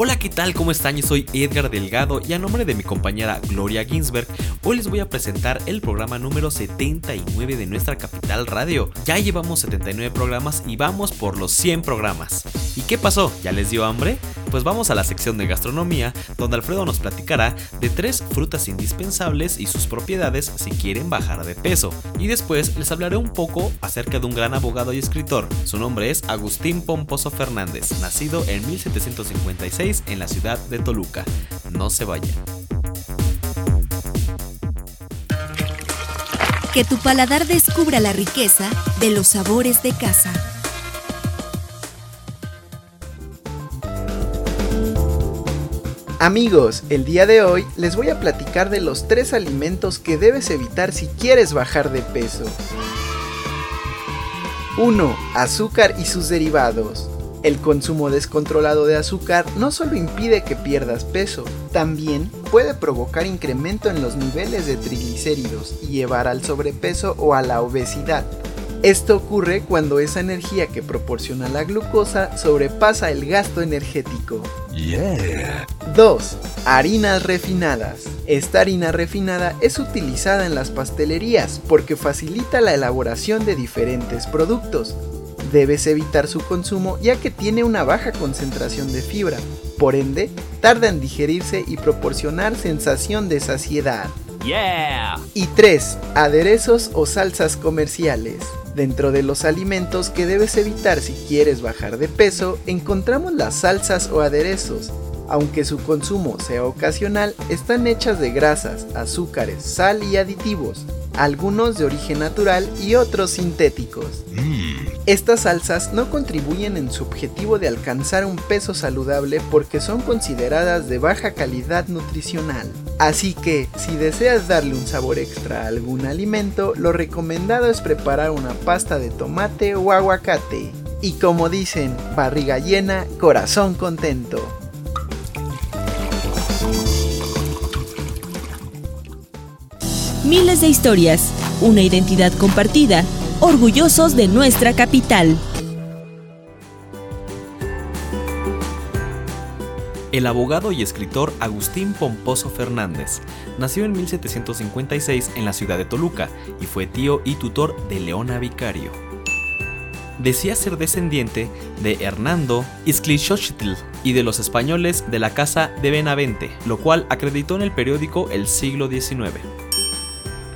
Hola, ¿qué tal? ¿Cómo están? Yo soy Edgar Delgado y a nombre de mi compañera Gloria Ginsberg, hoy les voy a presentar el programa número 79 de nuestra capital radio. Ya llevamos 79 programas y vamos por los 100 programas. ¿Y qué pasó? ¿Ya les dio hambre? Pues vamos a la sección de gastronomía, donde Alfredo nos platicará de tres frutas indispensables y sus propiedades si quieren bajar de peso. Y después les hablaré un poco acerca de un gran abogado y escritor. Su nombre es Agustín Pomposo Fernández, nacido en 1756 en la ciudad de Toluca. No se vayan. Que tu paladar descubra la riqueza de los sabores de casa. Amigos, el día de hoy les voy a platicar de los tres alimentos que debes evitar si quieres bajar de peso. 1. Azúcar y sus derivados. El consumo descontrolado de azúcar no solo impide que pierdas peso, también puede provocar incremento en los niveles de triglicéridos y llevar al sobrepeso o a la obesidad. Esto ocurre cuando esa energía que proporciona la glucosa sobrepasa el gasto energético. 2. Harinas refinadas. Esta harina refinada es utilizada en las pastelerías porque facilita la elaboración de diferentes productos, debes evitar su consumo ya que tiene una baja concentración de fibra, por ende, tarda en digerirse y proporcionar sensación de saciedad. Yeah. Y 3. Aderezos o salsas comerciales. Dentro de los alimentos que debes evitar si quieres bajar de peso, encontramos las salsas o aderezos. Aunque su consumo sea ocasional, están hechas de grasas, azúcares, sal y aditivos, algunos de origen natural y otros sintéticos. Mm. Estas salsas no contribuyen en su objetivo de alcanzar un peso saludable porque son consideradas de baja calidad nutricional. Así que, si deseas darle un sabor extra a algún alimento, lo recomendado es preparar una pasta de tomate o aguacate. Y como dicen, barriga llena, corazón contento. Miles de historias, una identidad compartida, orgullosos de nuestra capital. El abogado y escritor Agustín Pomposo Fernández nació en 1756 en la ciudad de Toluca y fue tío y tutor de Leona Vicario. Decía ser descendiente de Hernando Izclixochitl y de los españoles de la Casa de Benavente, lo cual acreditó en el periódico El Siglo XIX.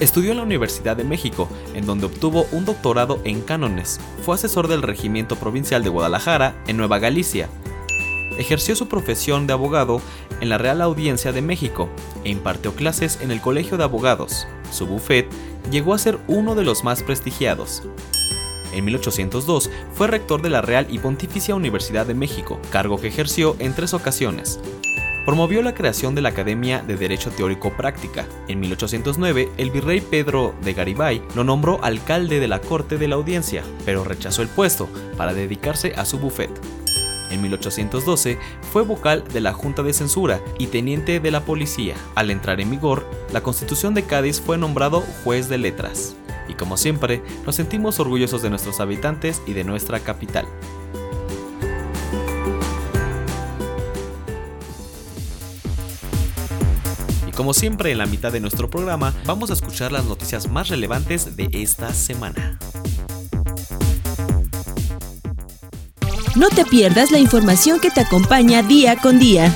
Estudió en la Universidad de México, en donde obtuvo un doctorado en cánones. Fue asesor del Regimiento Provincial de Guadalajara, en Nueva Galicia. Ejerció su profesión de abogado en la Real Audiencia de México e impartió clases en el Colegio de Abogados. Su bufet llegó a ser uno de los más prestigiados. En 1802 fue rector de la Real y Pontificia Universidad de México, cargo que ejerció en tres ocasiones promovió la creación de la Academia de Derecho Teórico Práctica. En 1809, el virrey Pedro de Garibay lo nombró alcalde de la Corte de la Audiencia, pero rechazó el puesto para dedicarse a su bufet. En 1812 fue vocal de la Junta de Censura y teniente de la policía. Al entrar en vigor, la Constitución de Cádiz fue nombrado juez de letras. Y como siempre, nos sentimos orgullosos de nuestros habitantes y de nuestra capital. Como siempre en la mitad de nuestro programa, vamos a escuchar las noticias más relevantes de esta semana. No te pierdas la información que te acompaña día con día.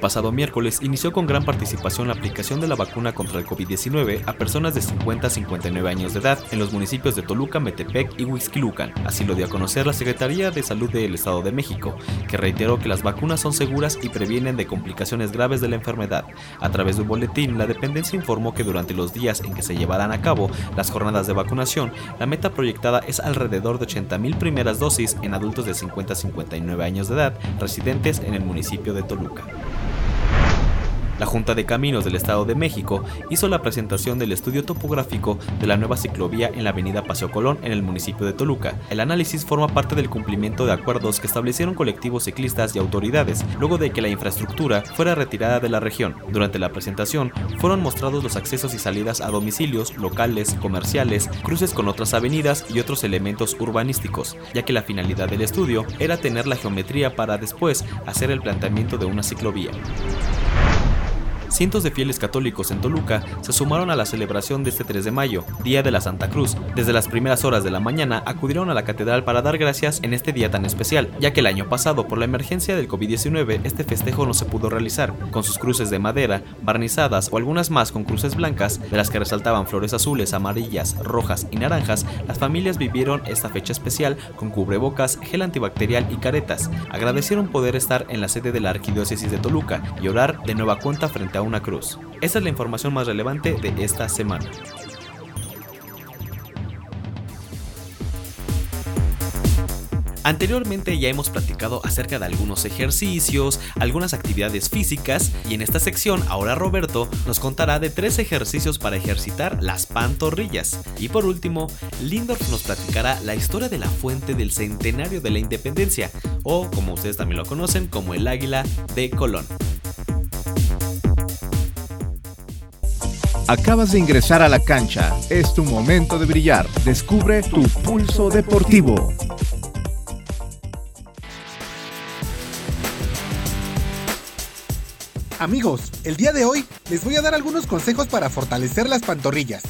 Pasado miércoles inició con gran participación la aplicación de la vacuna contra el COVID-19 a personas de 50 a 59 años de edad en los municipios de Toluca, Metepec y Huixquilucan. Así lo dio a conocer la Secretaría de Salud del Estado de México, que reiteró que las vacunas son seguras y previenen de complicaciones graves de la enfermedad. A través de un boletín, la dependencia informó que durante los días en que se llevarán a cabo las jornadas de vacunación, la meta proyectada es alrededor de 80.000 primeras dosis en adultos de 50 a 59 años de edad residentes en el municipio de Toluca. La Junta de Caminos del Estado de México hizo la presentación del estudio topográfico de la nueva ciclovía en la avenida Paseo Colón en el municipio de Toluca. El análisis forma parte del cumplimiento de acuerdos que establecieron colectivos ciclistas y autoridades luego de que la infraestructura fuera retirada de la región. Durante la presentación fueron mostrados los accesos y salidas a domicilios, locales, comerciales, cruces con otras avenidas y otros elementos urbanísticos, ya que la finalidad del estudio era tener la geometría para después hacer el planteamiento de una ciclovía. Cientos de fieles católicos en Toluca se sumaron a la celebración de este 3 de mayo, Día de la Santa Cruz. Desde las primeras horas de la mañana acudieron a la catedral para dar gracias en este día tan especial, ya que el año pasado por la emergencia del COVID-19 este festejo no se pudo realizar, con sus cruces de madera, barnizadas o algunas más con cruces blancas, de las que resaltaban flores azules, amarillas, rojas y naranjas, las familias vivieron esta fecha especial con cubrebocas, gel antibacterial y caretas. Agradecieron poder estar en la sede de la Arquidiócesis de Toluca y orar de nueva cuenta frente a cruz. Esa es la información más relevante de esta semana. Anteriormente ya hemos platicado acerca de algunos ejercicios, algunas actividades físicas y en esta sección ahora Roberto nos contará de tres ejercicios para ejercitar las pantorrillas. Y por último, Lindorf nos platicará la historia de la fuente del centenario de la independencia o como ustedes también lo conocen como el águila de Colón. Acabas de ingresar a la cancha. Es tu momento de brillar. Descubre tu pulso deportivo. Amigos, el día de hoy les voy a dar algunos consejos para fortalecer las pantorrillas.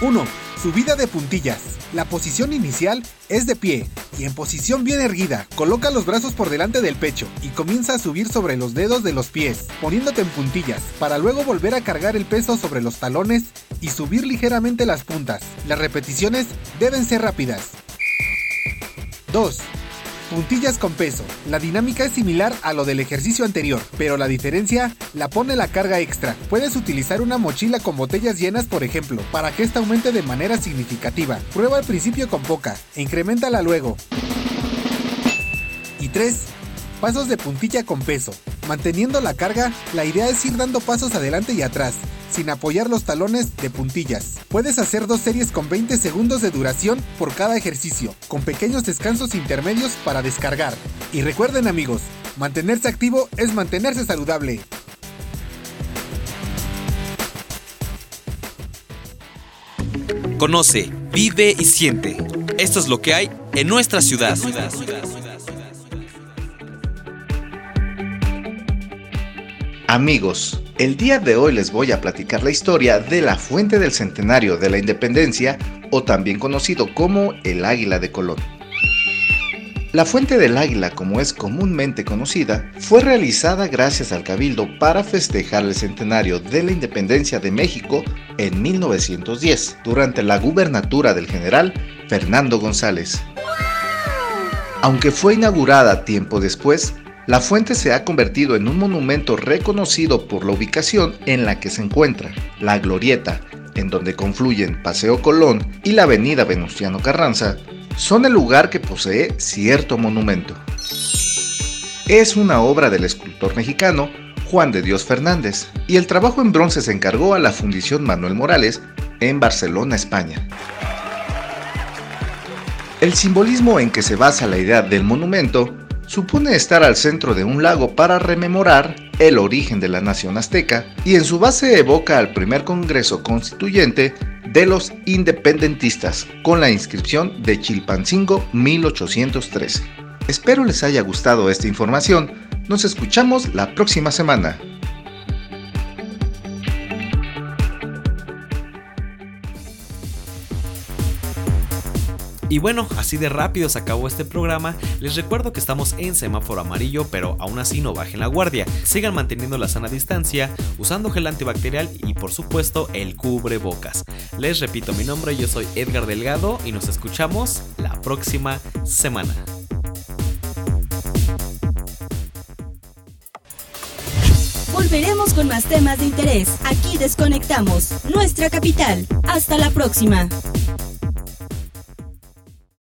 1. Subida de puntillas. La posición inicial es de pie, y en posición bien erguida, coloca los brazos por delante del pecho y comienza a subir sobre los dedos de los pies, poniéndote en puntillas, para luego volver a cargar el peso sobre los talones y subir ligeramente las puntas. Las repeticiones deben ser rápidas. 2. Puntillas con peso. La dinámica es similar a lo del ejercicio anterior, pero la diferencia la pone la carga extra. Puedes utilizar una mochila con botellas llenas, por ejemplo, para que esta aumente de manera significativa. Prueba al principio con poca e incrementala luego. Y 3. Pasos de puntilla con peso. Manteniendo la carga, la idea es ir dando pasos adelante y atrás, sin apoyar los talones de puntillas. Puedes hacer dos series con 20 segundos de duración por cada ejercicio, con pequeños descansos intermedios para descargar. Y recuerden amigos, mantenerse activo es mantenerse saludable. Conoce, vive y siente. Esto es lo que hay en nuestra ciudad. Amigos, el día de hoy les voy a platicar la historia de la Fuente del Centenario de la Independencia, o también conocido como el Águila de Colón. La Fuente del Águila, como es comúnmente conocida, fue realizada gracias al Cabildo para festejar el centenario de la independencia de México en 1910, durante la gubernatura del general Fernando González. Aunque fue inaugurada tiempo después, la fuente se ha convertido en un monumento reconocido por la ubicación en la que se encuentra, la Glorieta, en donde confluyen Paseo Colón y la Avenida Venustiano Carranza, son el lugar que posee cierto monumento. Es una obra del escultor mexicano Juan de Dios Fernández y el trabajo en bronce se encargó a la Fundición Manuel Morales en Barcelona, España. El simbolismo en que se basa la idea del monumento supone estar al centro de un lago para rememorar el origen de la nación azteca y en su base evoca al primer Congreso Constituyente de los independentistas con la inscripción de Chilpancingo 1813. Espero les haya gustado esta información. Nos escuchamos la próxima semana. Y bueno, así de rápido se acabó este programa. Les recuerdo que estamos en semáforo amarillo, pero aún así no bajen la guardia. Sigan manteniendo la sana distancia, usando gel antibacterial y por supuesto el cubrebocas. Les repito mi nombre, yo soy Edgar Delgado y nos escuchamos la próxima semana. Volveremos con más temas de interés. Aquí desconectamos nuestra capital. Hasta la próxima.